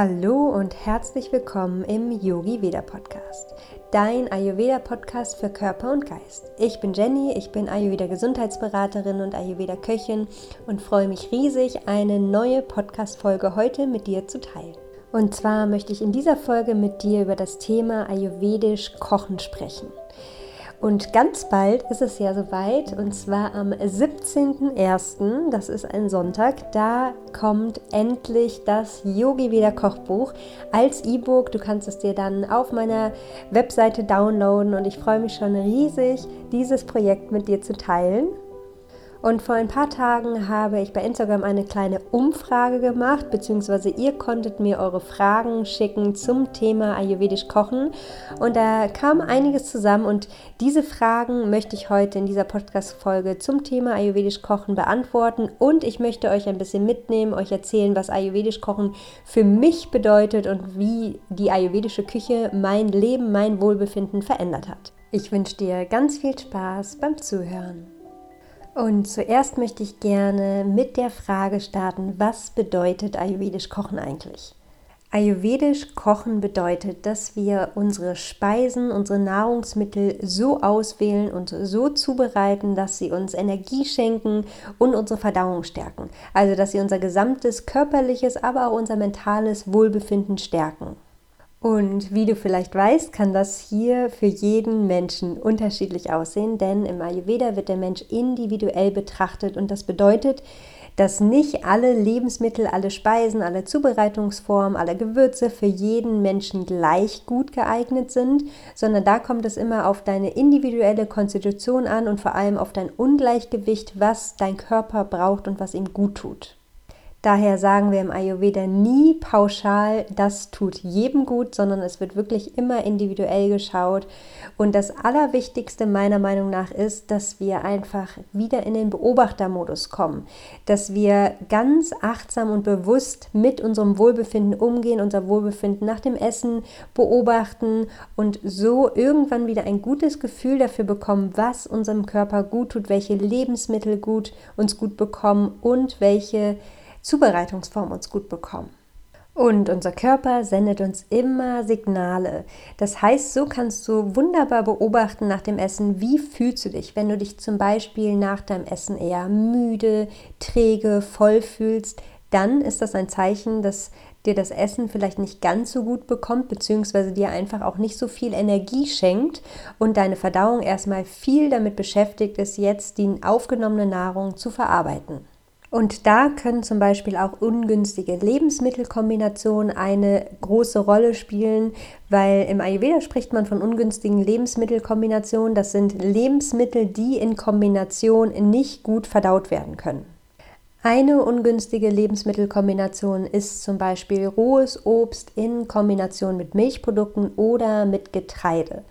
Hallo und herzlich willkommen im Yogi Veda Podcast, dein Ayurveda Podcast für Körper und Geist. Ich bin Jenny, ich bin Ayurveda Gesundheitsberaterin und Ayurveda Köchin und freue mich riesig, eine neue Podcast Folge heute mit dir zu teilen. Und zwar möchte ich in dieser Folge mit dir über das Thema ayurvedisch Kochen sprechen. Und ganz bald ist es ja soweit, und zwar am 17.01., das ist ein Sonntag, da kommt endlich das Yogi Veda Kochbuch als E-Book. Du kannst es dir dann auf meiner Webseite downloaden und ich freue mich schon riesig, dieses Projekt mit dir zu teilen. Und vor ein paar Tagen habe ich bei Instagram eine kleine Umfrage gemacht, beziehungsweise ihr konntet mir eure Fragen schicken zum Thema Ayurvedisch Kochen. Und da kam einiges zusammen und diese Fragen möchte ich heute in dieser Podcast-Folge zum Thema Ayurvedisch Kochen beantworten. Und ich möchte euch ein bisschen mitnehmen, euch erzählen, was Ayurvedisch Kochen für mich bedeutet und wie die ayurvedische Küche mein Leben, mein Wohlbefinden verändert hat. Ich wünsche dir ganz viel Spaß beim Zuhören. Und zuerst möchte ich gerne mit der Frage starten, was bedeutet ayurvedisch Kochen eigentlich? Ayurvedisch Kochen bedeutet, dass wir unsere Speisen, unsere Nahrungsmittel so auswählen und so zubereiten, dass sie uns Energie schenken und unsere Verdauung stärken. Also dass sie unser gesamtes körperliches, aber auch unser mentales Wohlbefinden stärken. Und wie du vielleicht weißt, kann das hier für jeden Menschen unterschiedlich aussehen, denn im Ayurveda wird der Mensch individuell betrachtet und das bedeutet, dass nicht alle Lebensmittel, alle Speisen, alle Zubereitungsformen, alle Gewürze für jeden Menschen gleich gut geeignet sind, sondern da kommt es immer auf deine individuelle Konstitution an und vor allem auf dein Ungleichgewicht, was dein Körper braucht und was ihm gut tut. Daher sagen wir im Ayurveda nie pauschal, das tut jedem gut, sondern es wird wirklich immer individuell geschaut. Und das Allerwichtigste meiner Meinung nach ist, dass wir einfach wieder in den Beobachtermodus kommen, dass wir ganz achtsam und bewusst mit unserem Wohlbefinden umgehen, unser Wohlbefinden nach dem Essen beobachten und so irgendwann wieder ein gutes Gefühl dafür bekommen, was unserem Körper gut tut, welche Lebensmittel gut uns gut bekommen und welche Zubereitungsform uns gut bekommen. Und unser Körper sendet uns immer Signale. Das heißt, so kannst du wunderbar beobachten nach dem Essen, wie fühlst du dich, wenn du dich zum Beispiel nach deinem Essen eher müde, träge, voll fühlst, dann ist das ein Zeichen, dass dir das Essen vielleicht nicht ganz so gut bekommt, beziehungsweise dir einfach auch nicht so viel Energie schenkt und deine Verdauung erstmal viel damit beschäftigt ist, jetzt die aufgenommene Nahrung zu verarbeiten. Und da können zum Beispiel auch ungünstige Lebensmittelkombinationen eine große Rolle spielen, weil im Ayurveda spricht man von ungünstigen Lebensmittelkombinationen. Das sind Lebensmittel, die in Kombination nicht gut verdaut werden können. Eine ungünstige Lebensmittelkombination ist zum Beispiel rohes Obst in Kombination mit Milchprodukten oder mit Getreide.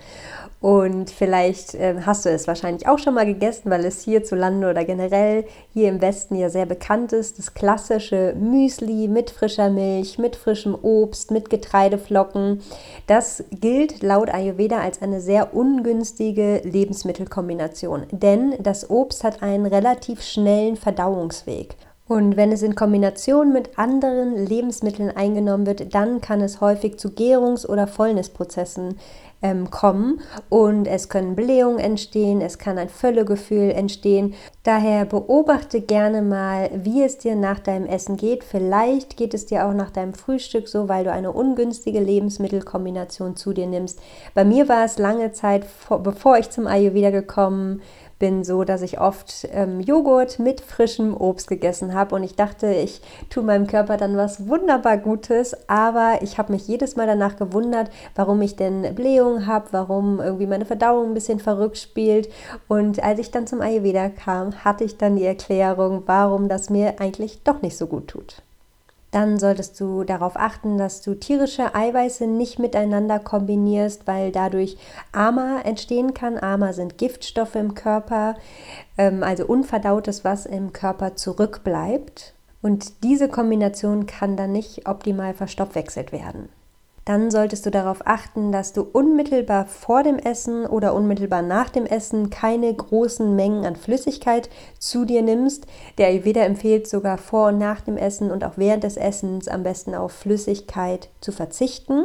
Und vielleicht äh, hast du es wahrscheinlich auch schon mal gegessen, weil es hierzulande oder generell hier im Westen ja sehr bekannt ist. Das klassische Müsli mit frischer Milch, mit frischem Obst, mit Getreideflocken. Das gilt laut Ayurveda als eine sehr ungünstige Lebensmittelkombination, denn das Obst hat einen relativ schnellen Verdauungsweg. Und wenn es in Kombination mit anderen Lebensmitteln eingenommen wird, dann kann es häufig zu Gärungs- oder Fäulnisprozessen ähm, kommen und es können Blähungen entstehen, es kann ein Völlegefühl entstehen. Daher beobachte gerne mal, wie es dir nach deinem Essen geht. Vielleicht geht es dir auch nach deinem Frühstück so, weil du eine ungünstige Lebensmittelkombination zu dir nimmst. Bei mir war es lange Zeit, bevor ich zum Ayurveda gekommen bin, bin so, dass ich oft ähm, Joghurt mit frischem Obst gegessen habe und ich dachte, ich tue meinem Körper dann was wunderbar Gutes, aber ich habe mich jedes Mal danach gewundert, warum ich denn Blähungen habe, warum irgendwie meine Verdauung ein bisschen verrückt spielt und als ich dann zum Ayurveda kam, hatte ich dann die Erklärung, warum das mir eigentlich doch nicht so gut tut. Dann solltest du darauf achten, dass du tierische Eiweiße nicht miteinander kombinierst, weil dadurch AMA entstehen kann. AMA sind Giftstoffe im Körper, ähm, also unverdautes, was im Körper zurückbleibt. Und diese Kombination kann dann nicht optimal verstoffwechselt werden. Dann solltest du darauf achten, dass du unmittelbar vor dem Essen oder unmittelbar nach dem Essen keine großen Mengen an Flüssigkeit zu dir nimmst. Der Ayurveda empfiehlt sogar vor und nach dem Essen und auch während des Essens am besten auf Flüssigkeit zu verzichten.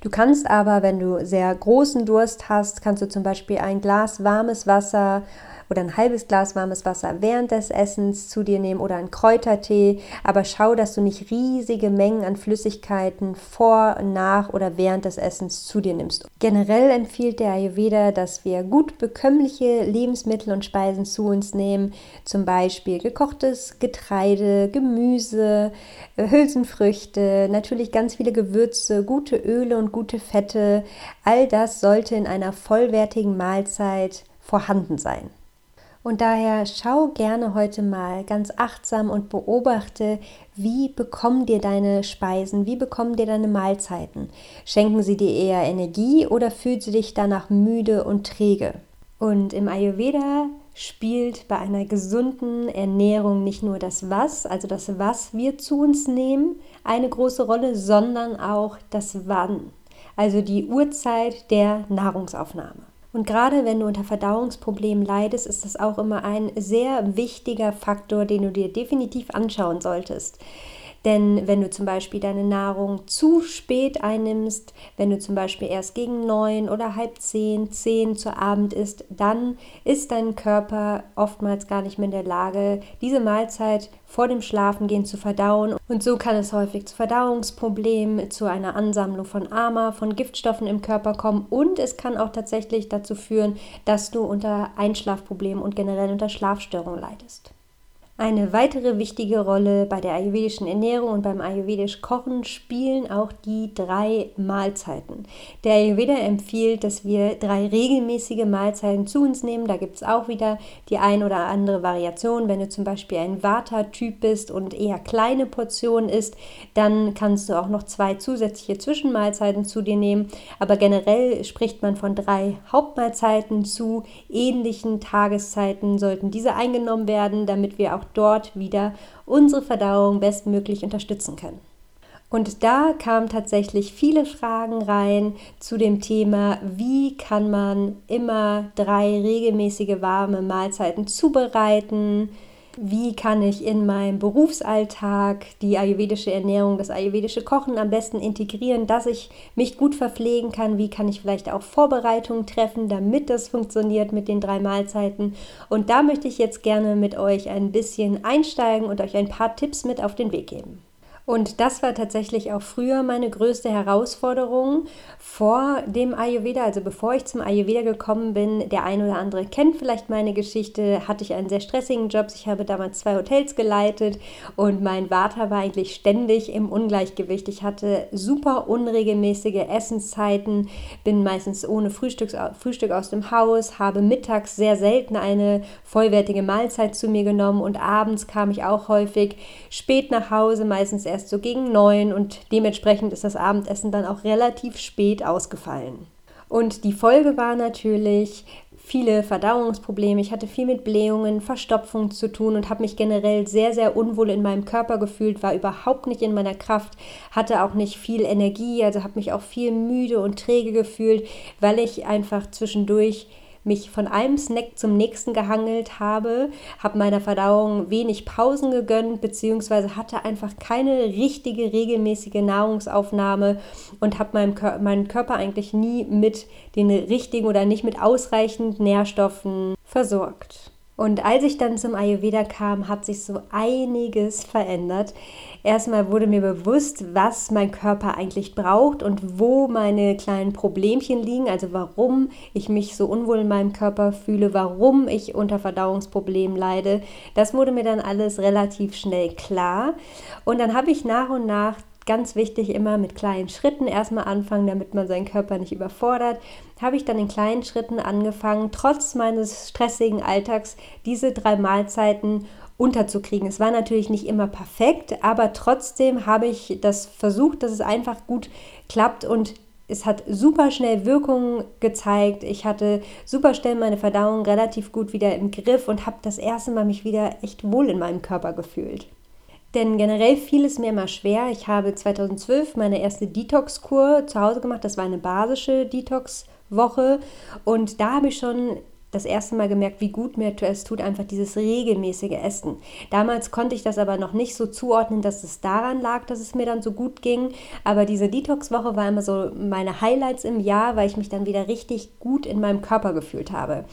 Du kannst aber, wenn du sehr großen Durst hast, kannst du zum Beispiel ein Glas warmes Wasser oder ein halbes Glas warmes Wasser während des Essens zu dir nehmen oder einen Kräutertee. Aber schau, dass du nicht riesige Mengen an Flüssigkeiten vor, nach oder während des Essens zu dir nimmst. Generell empfiehlt der Ayurveda, dass wir gut bekömmliche Lebensmittel und Speisen zu uns nehmen, zum Beispiel gekochtes Getreide, Gemüse, äh, Hülsenfrüchte, natürlich ganz viele Gewürze, gute Öle und gute Fette. All das sollte in einer vollwertigen Mahlzeit vorhanden sein. Und daher schau gerne heute mal ganz achtsam und beobachte, wie bekommen dir deine Speisen, wie bekommen dir deine Mahlzeiten. Schenken sie dir eher Energie oder fühlst du dich danach müde und träge? Und im Ayurveda spielt bei einer gesunden Ernährung nicht nur das Was, also das Was wir zu uns nehmen, eine große Rolle, sondern auch das Wann, also die Uhrzeit der Nahrungsaufnahme. Und gerade wenn du unter Verdauungsproblemen leidest, ist das auch immer ein sehr wichtiger Faktor, den du dir definitiv anschauen solltest. Denn wenn du zum Beispiel deine Nahrung zu spät einnimmst, wenn du zum Beispiel erst gegen neun oder halb zehn, zehn zu Abend isst, dann ist dein Körper oftmals gar nicht mehr in der Lage, diese Mahlzeit vor dem Schlafengehen zu verdauen. Und so kann es häufig zu Verdauungsproblemen, zu einer Ansammlung von AMA, von Giftstoffen im Körper kommen und es kann auch tatsächlich dazu führen, dass du unter Einschlafproblemen und generell unter Schlafstörungen leidest. Eine weitere wichtige Rolle bei der ayurvedischen Ernährung und beim ayurvedisch Kochen spielen auch die drei Mahlzeiten. Der Ayurveda empfiehlt, dass wir drei regelmäßige Mahlzeiten zu uns nehmen. Da gibt es auch wieder die ein oder andere Variation. Wenn du zum Beispiel ein Vata-Typ bist und eher kleine Portionen isst, dann kannst du auch noch zwei zusätzliche Zwischenmahlzeiten zu dir nehmen. Aber generell spricht man von drei Hauptmahlzeiten zu ähnlichen Tageszeiten sollten diese eingenommen werden, damit wir auch dort wieder unsere Verdauung bestmöglich unterstützen können. Und da kamen tatsächlich viele Fragen rein zu dem Thema, wie kann man immer drei regelmäßige warme Mahlzeiten zubereiten, wie kann ich in meinem Berufsalltag die ayurvedische Ernährung, das ayurvedische Kochen am besten integrieren, dass ich mich gut verpflegen kann, wie kann ich vielleicht auch Vorbereitungen treffen, damit das funktioniert mit den drei Mahlzeiten. Und da möchte ich jetzt gerne mit euch ein bisschen einsteigen und euch ein paar Tipps mit auf den Weg geben. Und das war tatsächlich auch früher meine größte Herausforderung vor dem Ayurveda, also bevor ich zum Ayurveda gekommen bin. Der ein oder andere kennt vielleicht meine Geschichte, hatte ich einen sehr stressigen Job. Ich habe damals zwei Hotels geleitet und mein Vater war eigentlich ständig im Ungleichgewicht. Ich hatte super unregelmäßige Essenszeiten, bin meistens ohne Frühstück, Frühstück aus dem Haus, habe mittags sehr selten eine vollwertige Mahlzeit zu mir genommen und abends kam ich auch häufig spät nach Hause, meistens erst erst so gegen neun und dementsprechend ist das Abendessen dann auch relativ spät ausgefallen. Und die Folge war natürlich viele Verdauungsprobleme. Ich hatte viel mit Blähungen, Verstopfung zu tun und habe mich generell sehr, sehr unwohl in meinem Körper gefühlt, war überhaupt nicht in meiner Kraft, hatte auch nicht viel Energie, also habe mich auch viel müde und träge gefühlt, weil ich einfach zwischendurch mich von einem Snack zum nächsten gehangelt habe, habe meiner Verdauung wenig Pausen gegönnt, beziehungsweise hatte einfach keine richtige, regelmäßige Nahrungsaufnahme und habe meinem, Kör meinen Körper eigentlich nie mit den richtigen oder nicht mit ausreichend Nährstoffen versorgt. Und als ich dann zum Ayurveda kam, hat sich so einiges verändert. Erstmal wurde mir bewusst, was mein Körper eigentlich braucht und wo meine kleinen Problemchen liegen, also warum ich mich so unwohl in meinem Körper fühle, warum ich unter Verdauungsproblemen leide. Das wurde mir dann alles relativ schnell klar. Und dann habe ich nach und nach ganz wichtig, immer mit kleinen Schritten erstmal anfangen, damit man seinen Körper nicht überfordert. Habe ich dann in kleinen Schritten angefangen, trotz meines stressigen Alltags diese drei Mahlzeiten unterzukriegen. Es war natürlich nicht immer perfekt, aber trotzdem habe ich das versucht, dass es einfach gut klappt und es hat super schnell Wirkungen gezeigt. Ich hatte super schnell meine Verdauung relativ gut wieder im Griff und habe das erste Mal mich wieder echt wohl in meinem Körper gefühlt. Denn generell fiel es mir immer schwer. Ich habe 2012 meine erste Detox-Kur zu Hause gemacht. Das war eine basische Detox-Woche. Und da habe ich schon das erste Mal gemerkt, wie gut mir es tut, einfach dieses regelmäßige Essen. Damals konnte ich das aber noch nicht so zuordnen, dass es daran lag, dass es mir dann so gut ging. Aber diese Detox-Woche war immer so meine Highlights im Jahr, weil ich mich dann wieder richtig gut in meinem Körper gefühlt habe.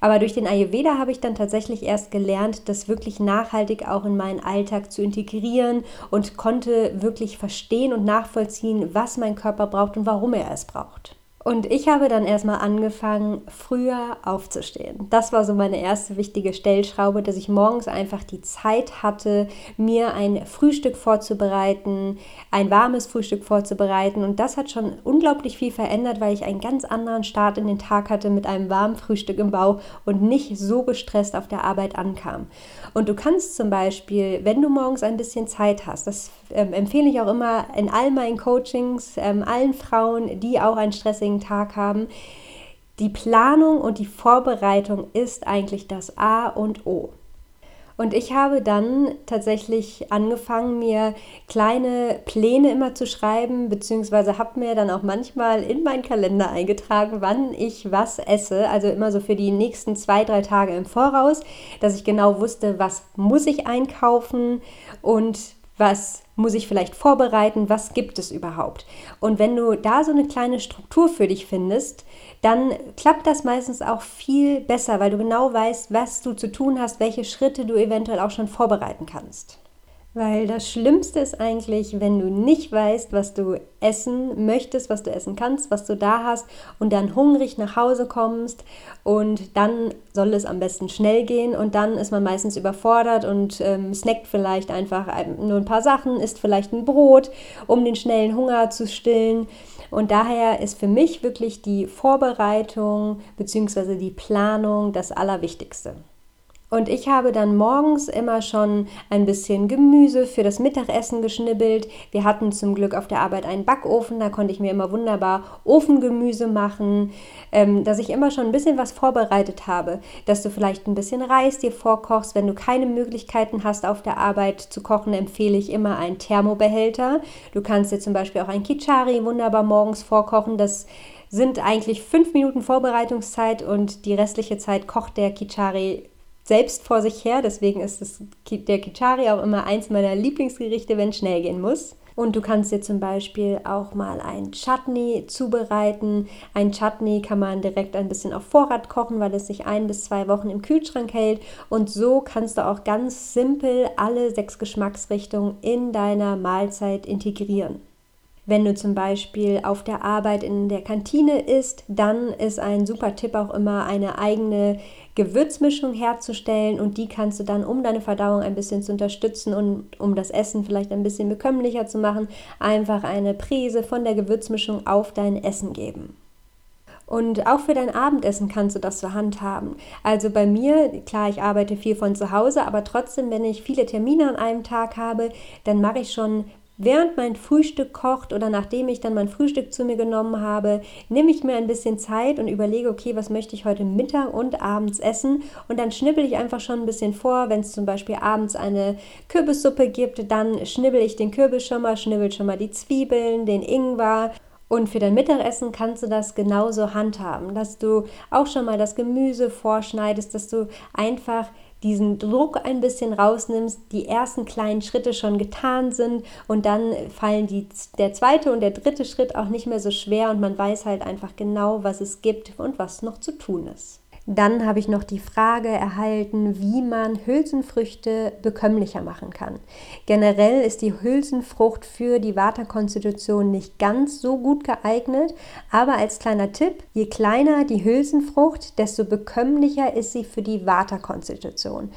Aber durch den Ayurveda habe ich dann tatsächlich erst gelernt, das wirklich nachhaltig auch in meinen Alltag zu integrieren und konnte wirklich verstehen und nachvollziehen, was mein Körper braucht und warum er es braucht. Und ich habe dann erstmal angefangen, früher aufzustehen. Das war so meine erste wichtige Stellschraube, dass ich morgens einfach die Zeit hatte, mir ein Frühstück vorzubereiten, ein warmes Frühstück vorzubereiten. Und das hat schon unglaublich viel verändert, weil ich einen ganz anderen Start in den Tag hatte mit einem warmen Frühstück im Bauch und nicht so gestresst auf der Arbeit ankam. Und du kannst zum Beispiel, wenn du morgens ein bisschen Zeit hast, das ähm, empfehle ich auch immer in all meinen Coachings, ähm, allen Frauen, die auch einen stressigen stressigen Tag haben. Die Planung und die Vorbereitung ist eigentlich das A und O. Und ich habe dann tatsächlich angefangen, mir kleine Pläne immer zu schreiben, beziehungsweise habe mir dann auch manchmal in meinen Kalender eingetragen, wann ich was esse. Also immer so für die nächsten zwei, drei Tage im Voraus, dass ich genau wusste, was muss ich einkaufen und was muss ich vielleicht vorbereiten, was gibt es überhaupt. Und wenn du da so eine kleine Struktur für dich findest, dann klappt das meistens auch viel besser, weil du genau weißt, was du zu tun hast, welche Schritte du eventuell auch schon vorbereiten kannst. Weil das Schlimmste ist eigentlich, wenn du nicht weißt, was du essen möchtest, was du essen kannst, was du da hast und dann hungrig nach Hause kommst und dann soll es am besten schnell gehen und dann ist man meistens überfordert und ähm, snackt vielleicht einfach nur ein paar Sachen, isst vielleicht ein Brot, um den schnellen Hunger zu stillen. Und daher ist für mich wirklich die Vorbereitung bzw. die Planung das Allerwichtigste. Und ich habe dann morgens immer schon ein bisschen Gemüse für das Mittagessen geschnibbelt. Wir hatten zum Glück auf der Arbeit einen Backofen, da konnte ich mir immer wunderbar Ofengemüse machen, ähm, dass ich immer schon ein bisschen was vorbereitet habe, dass du vielleicht ein bisschen Reis dir vorkochst. Wenn du keine Möglichkeiten hast, auf der Arbeit zu kochen, empfehle ich immer einen Thermobehälter. Du kannst dir zum Beispiel auch ein Kichari wunderbar morgens vorkochen. Das sind eigentlich fünf Minuten Vorbereitungszeit und die restliche Zeit kocht der Kichari selbst vor sich her. Deswegen ist das, der Kichari auch immer eins meiner Lieblingsgerichte, wenn es schnell gehen muss. Und du kannst dir zum Beispiel auch mal ein Chutney zubereiten. Ein Chutney kann man direkt ein bisschen auf Vorrat kochen, weil es sich ein bis zwei Wochen im Kühlschrank hält. Und so kannst du auch ganz simpel alle sechs Geschmacksrichtungen in deiner Mahlzeit integrieren. Wenn du zum Beispiel auf der Arbeit in der Kantine isst, dann ist ein super Tipp auch immer eine eigene Gewürzmischung herzustellen und die kannst du dann, um deine Verdauung ein bisschen zu unterstützen und um das Essen vielleicht ein bisschen bekömmlicher zu machen, einfach eine Prise von der Gewürzmischung auf dein Essen geben. Und auch für dein Abendessen kannst du das zur Hand haben. Also bei mir, klar, ich arbeite viel von zu Hause, aber trotzdem, wenn ich viele Termine an einem Tag habe, dann mache ich schon Während mein Frühstück kocht oder nachdem ich dann mein Frühstück zu mir genommen habe, nehme ich mir ein bisschen Zeit und überlege, okay, was möchte ich heute Mittag und abends essen? Und dann schnibbel ich einfach schon ein bisschen vor. Wenn es zum Beispiel abends eine Kürbissuppe gibt, dann schnibbel ich den Kürbis schon mal, schnibbel schon mal die Zwiebeln, den Ingwer. Und für dein Mittagessen kannst du das genauso handhaben, dass du auch schon mal das Gemüse vorschneidest, dass du einfach diesen Druck ein bisschen rausnimmst, die ersten kleinen Schritte schon getan sind und dann fallen die, der zweite und der dritte Schritt auch nicht mehr so schwer und man weiß halt einfach genau, was es gibt und was noch zu tun ist. Dann habe ich noch die Frage erhalten, wie man Hülsenfrüchte bekömmlicher machen kann. Generell ist die Hülsenfrucht für die Waterkonstitution nicht ganz so gut geeignet, aber als kleiner Tipp, je kleiner die Hülsenfrucht, desto bekömmlicher ist sie für die Waterkonstitution.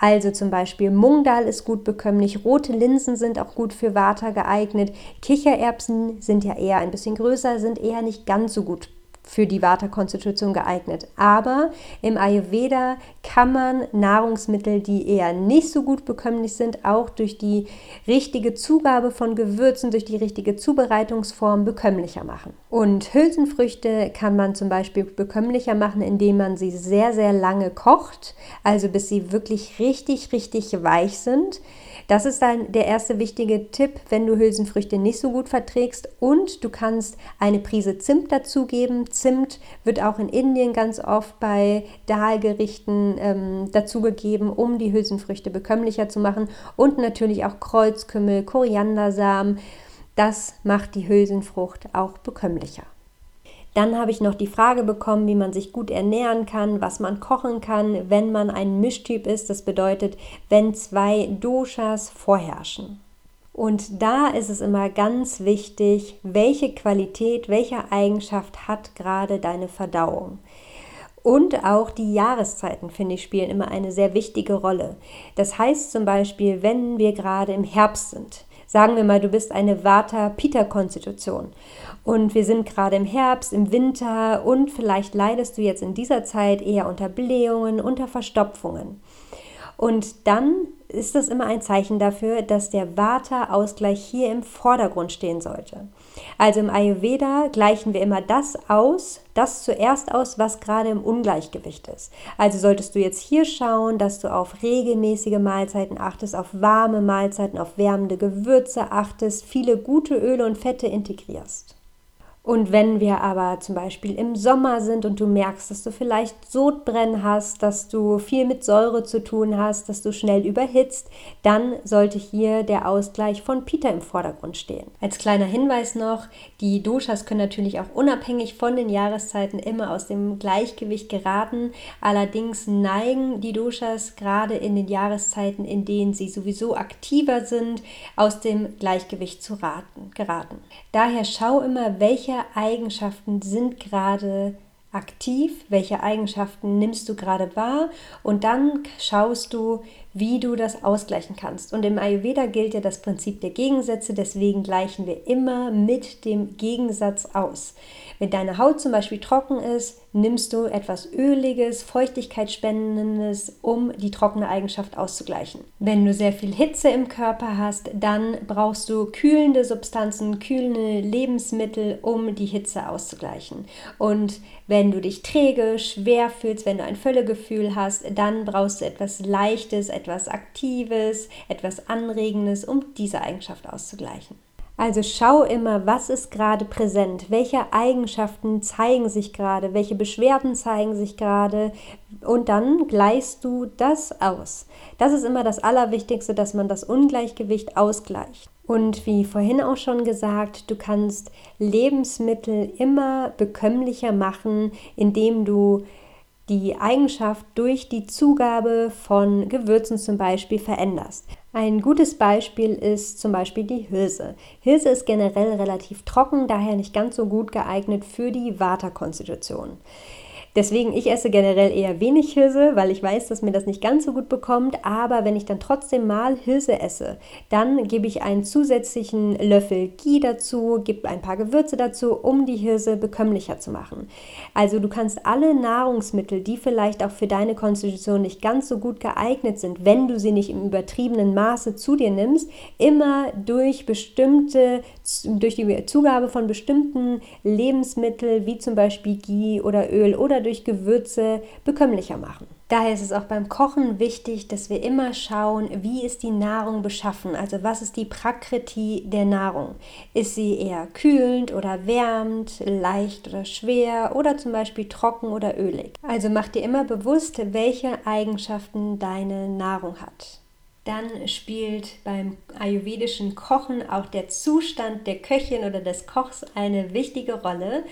Also zum Beispiel Mungdal ist gut bekömmlich, rote Linsen sind auch gut für Water geeignet, Kichererbsen sind ja eher ein bisschen größer, sind eher nicht ganz so gut für die Vata-Konstitution geeignet. Aber im Ayurveda kann man Nahrungsmittel, die eher nicht so gut bekömmlich sind, auch durch die richtige Zugabe von Gewürzen, durch die richtige Zubereitungsform bekömmlicher machen. Und Hülsenfrüchte kann man zum Beispiel bekömmlicher machen, indem man sie sehr, sehr lange kocht, also bis sie wirklich richtig, richtig weich sind. Das ist dann der erste wichtige Tipp, wenn du Hülsenfrüchte nicht so gut verträgst. Und du kannst eine Prise Zimt dazugeben. Zimt wird auch in Indien ganz oft bei Dahlgerichten ähm, dazugegeben, um die Hülsenfrüchte bekömmlicher zu machen. Und natürlich auch Kreuzkümmel, Koriandersamen. Das macht die Hülsenfrucht auch bekömmlicher. Dann habe ich noch die Frage bekommen, wie man sich gut ernähren kann, was man kochen kann, wenn man ein Mischtyp ist. Das bedeutet, wenn zwei Doshas vorherrschen. Und da ist es immer ganz wichtig, welche Qualität, welche Eigenschaft hat gerade deine Verdauung. Und auch die Jahreszeiten, finde ich, spielen immer eine sehr wichtige Rolle. Das heißt zum Beispiel, wenn wir gerade im Herbst sind, sagen wir mal, du bist eine Vata-Pita-Konstitution und wir sind gerade im Herbst, im Winter und vielleicht leidest du jetzt in dieser Zeit eher unter Blähungen, unter Verstopfungen. Und dann ist das immer ein Zeichen dafür, dass der Vata-Ausgleich hier im Vordergrund stehen sollte. Also im Ayurveda gleichen wir immer das aus, das zuerst aus, was gerade im Ungleichgewicht ist. Also solltest du jetzt hier schauen, dass du auf regelmäßige Mahlzeiten achtest, auf warme Mahlzeiten, auf wärmende Gewürze achtest, viele gute Öle und Fette integrierst. Und wenn wir aber zum Beispiel im Sommer sind und du merkst, dass du vielleicht Sodbrennen hast, dass du viel mit Säure zu tun hast, dass du schnell überhitzt, dann sollte hier der Ausgleich von Pita im Vordergrund stehen. Als kleiner Hinweis noch, die Doshas können natürlich auch unabhängig von den Jahreszeiten immer aus dem Gleichgewicht geraten. Allerdings neigen die Doshas gerade in den Jahreszeiten, in denen sie sowieso aktiver sind, aus dem Gleichgewicht zu raten, geraten. Daher schau immer, welche welche Eigenschaften sind gerade aktiv, welche Eigenschaften nimmst du gerade wahr und dann schaust du, wie du das ausgleichen kannst. Und im Ayurveda gilt ja das Prinzip der Gegensätze, deswegen gleichen wir immer mit dem Gegensatz aus. Wenn deine Haut zum Beispiel trocken ist, nimmst du etwas Öliges, Feuchtigkeitsspendendes, um die trockene Eigenschaft auszugleichen. Wenn du sehr viel Hitze im Körper hast, dann brauchst du kühlende Substanzen, kühlende Lebensmittel, um die Hitze auszugleichen. Und wenn du dich träge, schwer fühlst, wenn du ein Völlegefühl hast, dann brauchst du etwas Leichtes, etwas Aktives, etwas Anregendes, um diese Eigenschaft auszugleichen. Also schau immer, was ist gerade präsent, welche Eigenschaften zeigen sich gerade, welche Beschwerden zeigen sich gerade und dann gleichst du das aus. Das ist immer das Allerwichtigste, dass man das Ungleichgewicht ausgleicht. Und wie vorhin auch schon gesagt, du kannst Lebensmittel immer bekömmlicher machen, indem du die Eigenschaft durch die Zugabe von Gewürzen zum Beispiel veränderst. Ein gutes Beispiel ist zum Beispiel die Hirse. Hirse ist generell relativ trocken, daher nicht ganz so gut geeignet für die Vata-Konstitution. Deswegen, ich esse generell eher wenig Hirse, weil ich weiß, dass mir das nicht ganz so gut bekommt. Aber wenn ich dann trotzdem mal Hirse esse, dann gebe ich einen zusätzlichen Löffel Ghee dazu, gebe ein paar Gewürze dazu, um die Hirse bekömmlicher zu machen. Also du kannst alle Nahrungsmittel, die vielleicht auch für deine Konstitution nicht ganz so gut geeignet sind, wenn du sie nicht im übertriebenen Maße zu dir nimmst, immer durch bestimmte, durch die Zugabe von bestimmten Lebensmitteln, wie zum Beispiel Ghee oder Öl oder durch Gewürze bekömmlicher machen. Daher ist es auch beim Kochen wichtig, dass wir immer schauen, wie ist die Nahrung beschaffen, also was ist die Prakriti der Nahrung. Ist sie eher kühlend oder wärmend, leicht oder schwer oder zum Beispiel trocken oder ölig. Also mach dir immer bewusst, welche Eigenschaften deine Nahrung hat. Dann spielt beim ayurvedischen Kochen auch der Zustand der Köchin oder des Kochs eine wichtige Rolle.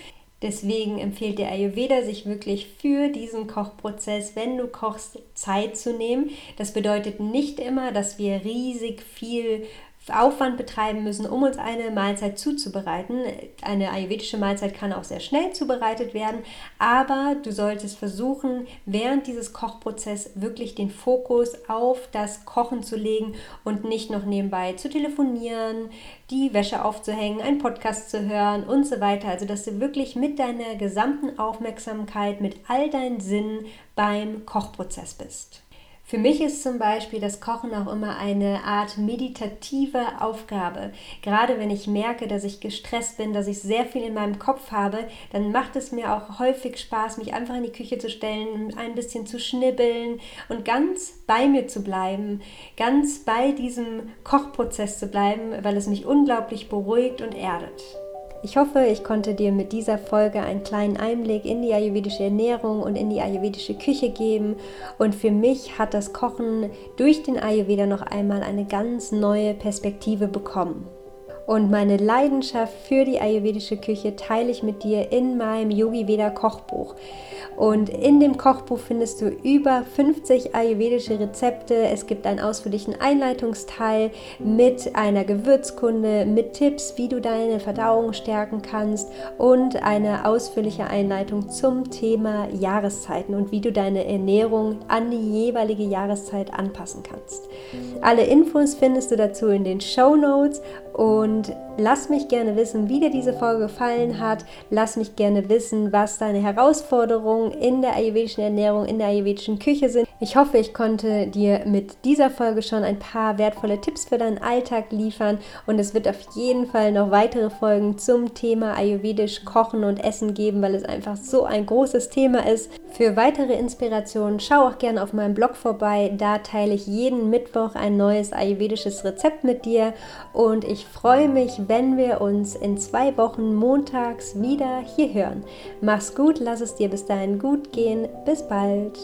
Deswegen empfiehlt der Ayurveda sich wirklich für diesen Kochprozess, wenn du kochst, Zeit zu nehmen. Das bedeutet nicht immer, dass wir riesig viel Aufwand betreiben müssen, um uns eine Mahlzeit zuzubereiten. Eine ayurvedische Mahlzeit kann auch sehr schnell zubereitet werden, aber du solltest versuchen, während dieses Kochprozesses wirklich den Fokus auf das Kochen zu legen und nicht noch nebenbei zu telefonieren, die Wäsche aufzuhängen, einen Podcast zu hören und so weiter. Also, dass du wirklich mit deiner gesamten Aufmerksamkeit, mit all deinen Sinnen beim Kochprozess bist. Für mich ist zum Beispiel das Kochen auch immer eine Art meditative Aufgabe. Gerade wenn ich merke, dass ich gestresst bin, dass ich sehr viel in meinem Kopf habe, dann macht es mir auch häufig Spaß, mich einfach in die Küche zu stellen, ein bisschen zu schnibbeln und ganz bei mir zu bleiben, ganz bei diesem Kochprozess zu bleiben, weil es mich unglaublich beruhigt und erdet. Ich hoffe, ich konnte dir mit dieser Folge einen kleinen Einblick in die ayurvedische Ernährung und in die ayurvedische Küche geben. Und für mich hat das Kochen durch den Ayurveda noch einmal eine ganz neue Perspektive bekommen. Und meine Leidenschaft für die ayurvedische Küche teile ich mit dir in meinem Yogi Veda Kochbuch. Und in dem Kochbuch findest du über 50 ayurvedische Rezepte. Es gibt einen ausführlichen Einleitungsteil mit einer Gewürzkunde, mit Tipps, wie du deine Verdauung stärken kannst und eine ausführliche Einleitung zum Thema Jahreszeiten und wie du deine Ernährung an die jeweilige Jahreszeit anpassen kannst. Alle Infos findest du dazu in den Show Notes und lass mich gerne wissen, wie dir diese Folge gefallen hat. Lass mich gerne wissen, was deine Herausforderungen in der ayurvedischen Ernährung, in der ayurvedischen Küche sind. Ich hoffe, ich konnte dir mit dieser Folge schon ein paar wertvolle Tipps für deinen Alltag liefern und es wird auf jeden Fall noch weitere Folgen zum Thema ayurvedisch Kochen und Essen geben, weil es einfach so ein großes Thema ist. Für weitere Inspirationen schau auch gerne auf meinem Blog vorbei. Da teile ich jeden Mittwoch ein neues ayurvedisches Rezept mit dir und freue mich, wenn wir uns in zwei Wochen montags wieder hier hören. Mach's gut, lass es dir bis dahin gut gehen. Bis bald.